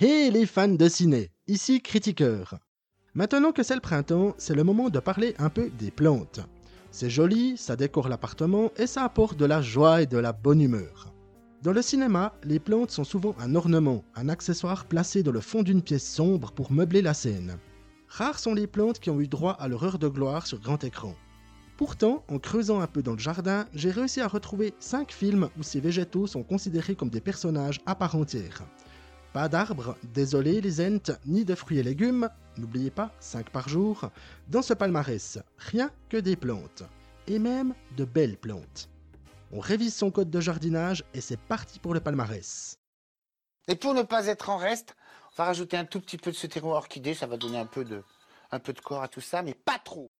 Hé les fans de ciné, ici Critiqueur. Maintenant que c'est le printemps, c'est le moment de parler un peu des plantes. C'est joli, ça décore l'appartement et ça apporte de la joie et de la bonne humeur. Dans le cinéma, les plantes sont souvent un ornement, un accessoire placé dans le fond d'une pièce sombre pour meubler la scène. Rares sont les plantes qui ont eu droit à leur heure de gloire sur grand écran. Pourtant, en creusant un peu dans le jardin, j'ai réussi à retrouver 5 films où ces végétaux sont considérés comme des personnages à part entière. Pas d'arbres, désolé les ents, ni de fruits et légumes, n'oubliez pas, 5 par jour, dans ce palmarès, rien que des plantes. Et même de belles plantes. On révise son code de jardinage et c'est parti pour le palmarès. Et pour ne pas être en reste, on va rajouter un tout petit peu de ce terreau orchidée, ça va donner un peu de, un peu de corps à tout ça, mais pas trop.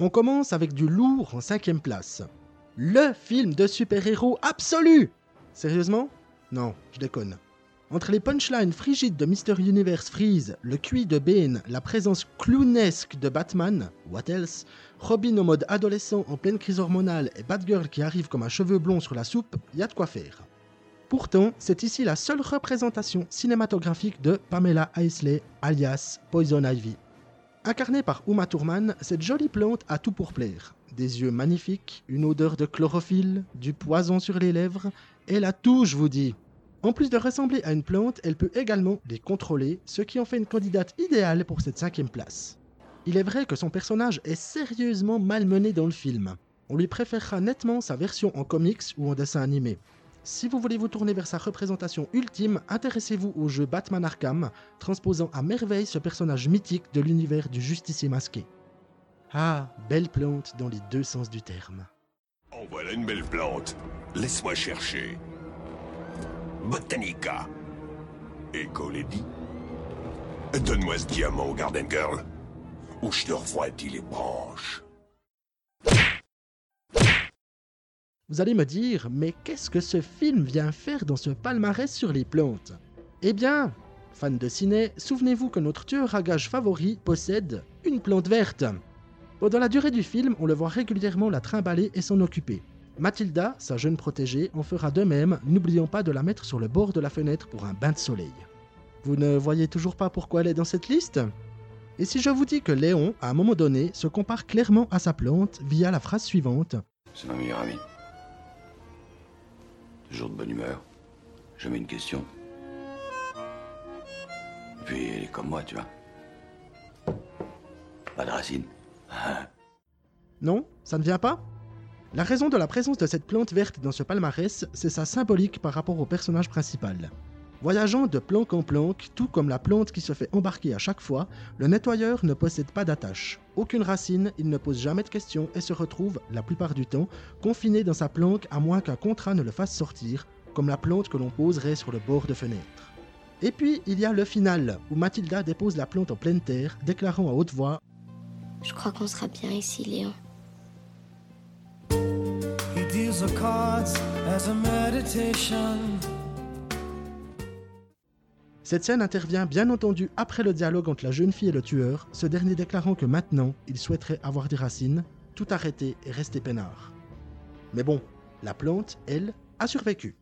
On commence avec du lourd en cinquième place. Le film de super-héros absolu Sérieusement Non, je déconne. Entre les punchlines frigides de Mr. Universe Freeze, le QI de Bane, la présence clownesque de Batman, what else, Robin au mode adolescent en pleine crise hormonale et Batgirl qui arrive comme un cheveu blond sur la soupe, y a de quoi faire. Pourtant, c'est ici la seule représentation cinématographique de Pamela Isley, alias Poison Ivy. Incarnée par Uma Thurman, cette jolie plante a tout pour plaire. Des yeux magnifiques, une odeur de chlorophylle, du poison sur les lèvres, elle a tout, je vous dis. En plus de ressembler à une plante, elle peut également les contrôler, ce qui en fait une candidate idéale pour cette cinquième place. Il est vrai que son personnage est sérieusement malmené dans le film. On lui préférera nettement sa version en comics ou en dessin animé. Si vous voulez vous tourner vers sa représentation ultime, intéressez-vous au jeu Batman Arkham, transposant à merveille ce personnage mythique de l'univers du justicier masqué. Ah, belle plante dans les deux sens du terme. En voilà une belle plante. Laisse-moi chercher. Botanica. Echo Lady. Donne-moi ce diamant, Garden Girl. Ou je te refroidis les branches. Vous allez me dire, mais qu'est-ce que ce film vient faire dans ce palmarès sur les plantes? Eh bien, fans de ciné, souvenez-vous que notre tueur à gage favori possède une plante verte. Pendant la durée du film, on le voit régulièrement la trimballer et s'en occuper. Mathilda, sa jeune protégée, en fera de même, n'oublions pas de la mettre sur le bord de la fenêtre pour un bain de soleil. Vous ne voyez toujours pas pourquoi elle est dans cette liste? Et si je vous dis que Léon, à un moment donné, se compare clairement à sa plante via la phrase suivante C'est ma meilleure amie. Toujours de bonne humeur. Jamais une question. Et puis elle est comme moi, tu vois. Pas de racines. Non, ça ne vient pas? La raison de la présence de cette plante verte dans ce palmarès, c'est sa symbolique par rapport au personnage principal. Voyageant de planque en planque, tout comme la plante qui se fait embarquer à chaque fois, le nettoyeur ne possède pas d'attache. Aucune racine, il ne pose jamais de questions et se retrouve, la plupart du temps, confiné dans sa planque à moins qu'un contrat ne le fasse sortir, comme la plante que l'on poserait sur le bord de fenêtre. Et puis, il y a le final, où Mathilda dépose la plante en pleine terre, déclarant à haute voix Je crois qu'on sera bien ici, Léon. Cette scène intervient bien entendu après le dialogue entre la jeune fille et le tueur, ce dernier déclarant que maintenant, il souhaiterait avoir des racines, tout arrêter et rester peinard. Mais bon, la plante, elle, a survécu.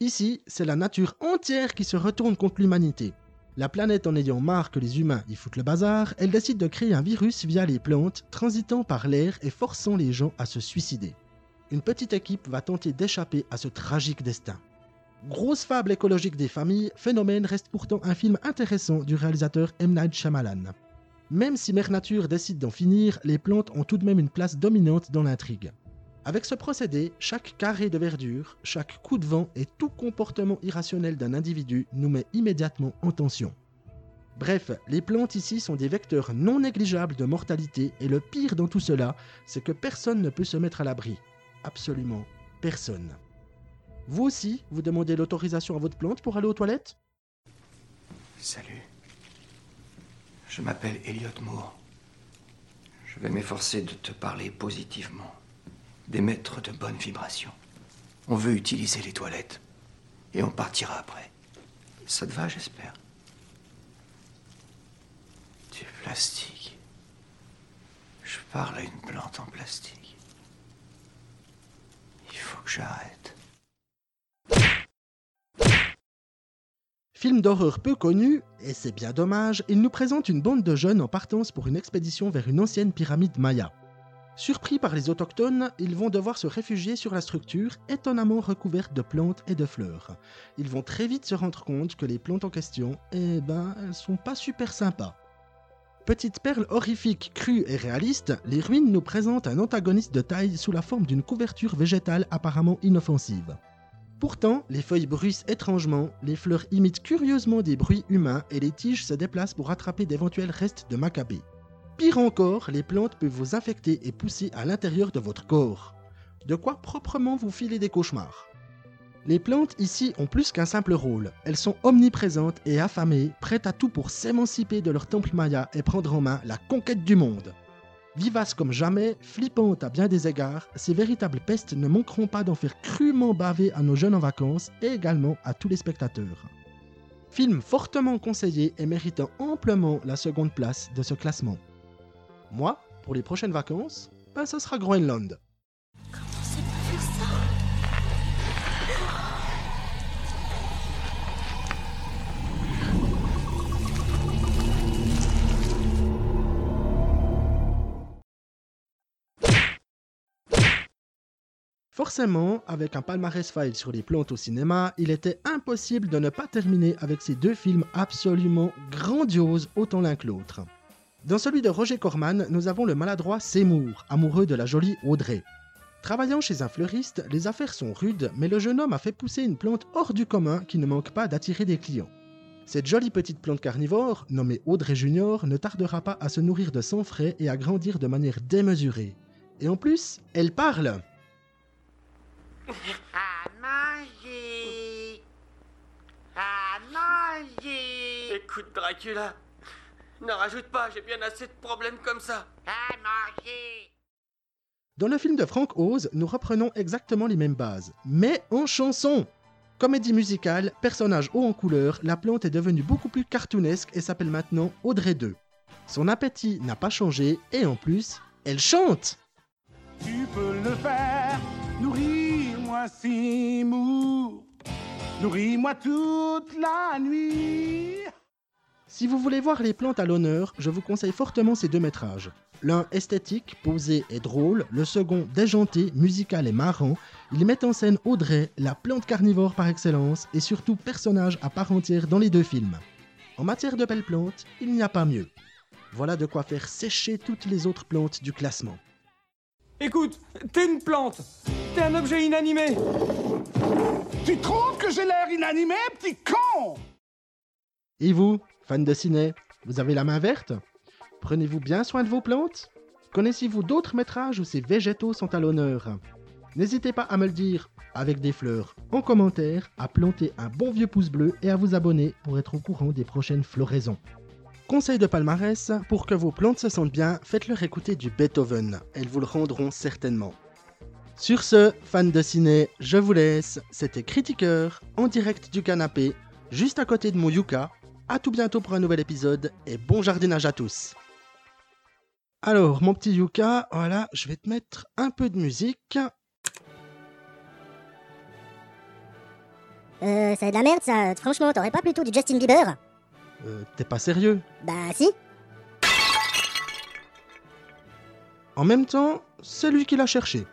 Ici, c'est la nature entière qui se retourne contre l'humanité. La planète en ayant marre que les humains y foutent le bazar, elle décide de créer un virus via les plantes, transitant par l'air et forçant les gens à se suicider. Une petite équipe va tenter d'échapper à ce tragique destin. Grosse fable écologique des familles, Phénomène reste pourtant un film intéressant du réalisateur M. Night. Même si Mère Nature décide d'en finir, les plantes ont tout de même une place dominante dans l'intrigue. Avec ce procédé, chaque carré de verdure, chaque coup de vent et tout comportement irrationnel d'un individu nous met immédiatement en tension. Bref, les plantes ici sont des vecteurs non négligeables de mortalité et le pire dans tout cela, c'est que personne ne peut se mettre à l'abri. Absolument personne. Vous aussi, vous demandez l'autorisation à votre plante pour aller aux toilettes? Salut. Je m'appelle Elliot Moore. Je vais m'efforcer de te parler positivement, d'émettre de bonnes vibrations. On veut utiliser les toilettes et on partira après. Ça te va, j'espère Du plastique. Je parle à une plante en plastique. Il faut que j'arrête. Film d'horreur peu connu, et c'est bien dommage, il nous présente une bande de jeunes en partance pour une expédition vers une ancienne pyramide maya. Surpris par les autochtones, ils vont devoir se réfugier sur la structure étonnamment recouverte de plantes et de fleurs. Ils vont très vite se rendre compte que les plantes en question, eh ben, elles sont pas super sympas. Petite perle horrifique, crue et réaliste, les ruines nous présentent un antagoniste de taille sous la forme d'une couverture végétale apparemment inoffensive. Pourtant, les feuilles bruissent étrangement, les fleurs imitent curieusement des bruits humains et les tiges se déplacent pour attraper d'éventuels restes de macabées. Pire encore, les plantes peuvent vous infecter et pousser à l'intérieur de votre corps. De quoi proprement vous filer des cauchemars. Les plantes ici ont plus qu'un simple rôle. Elles sont omniprésentes et affamées, prêtes à tout pour s'émanciper de leur temple maya et prendre en main la conquête du monde. Vivaces comme jamais, flippantes à bien des égards, ces véritables pestes ne manqueront pas d'en faire crûment baver à nos jeunes en vacances et également à tous les spectateurs. Film fortement conseillé et méritant amplement la seconde place de ce classement. Moi, pour les prochaines vacances, ben ce sera Groenland. Ça. Forcément, avec un palmarès file sur les plantes au cinéma, il était impossible de ne pas terminer avec ces deux films absolument grandioses autant l'un que l'autre. Dans celui de Roger Corman, nous avons le maladroit Seymour, amoureux de la jolie Audrey. Travaillant chez un fleuriste, les affaires sont rudes, mais le jeune homme a fait pousser une plante hors du commun qui ne manque pas d'attirer des clients. Cette jolie petite plante carnivore, nommée Audrey Junior, ne tardera pas à se nourrir de sang frais et à grandir de manière démesurée. Et en plus, elle parle À manger À manger Écoute, Dracula, ne rajoute pas, j'ai bien assez de problèmes comme ça. À manger Dans le film de Frank Oz, nous reprenons exactement les mêmes bases, mais en chanson. Comédie musicale, personnage haut en couleur, la plante est devenue beaucoup plus cartoonesque et s'appelle maintenant Audrey 2. Son appétit n'a pas changé et en plus, elle chante Tu peux le faire, nourris-moi Seymour, nourris-moi toute la nuit. Si vous voulez voir les plantes à l'honneur, je vous conseille fortement ces deux métrages. L'un esthétique, posé et drôle, le second déjanté, musical et marrant. Ils mettent en scène Audrey, la plante carnivore par excellence, et surtout personnage à part entière dans les deux films. En matière de belles plantes, il n'y a pas mieux. Voilà de quoi faire sécher toutes les autres plantes du classement. Écoute, t'es une plante. T'es un objet inanimé. Tu trouves que j'ai l'air inanimé, petit con? Et vous, fans de ciné, vous avez la main verte? Prenez-vous bien soin de vos plantes? Connaissez-vous d'autres métrages où ces végétaux sont à l'honneur? N'hésitez pas à me le dire avec des fleurs en commentaire, à planter un bon vieux pouce bleu et à vous abonner pour être au courant des prochaines floraisons. Conseil de palmarès, pour que vos plantes se sentent bien, faites-leur écouter du Beethoven, elles vous le rendront certainement. Sur ce, fans de ciné, je vous laisse, c'était Critiqueur, en direct du canapé, juste à côté de mon Yuka. A tout bientôt pour un nouvel épisode et bon jardinage à tous. Alors, mon petit Yuka, voilà, je vais te mettre un peu de musique. Euh, c'est de la merde ça. Franchement, t'aurais pas plutôt du Justin Bieber? Euh, T'es pas sérieux? Bah si. En même temps, c'est lui qui l'a cherché.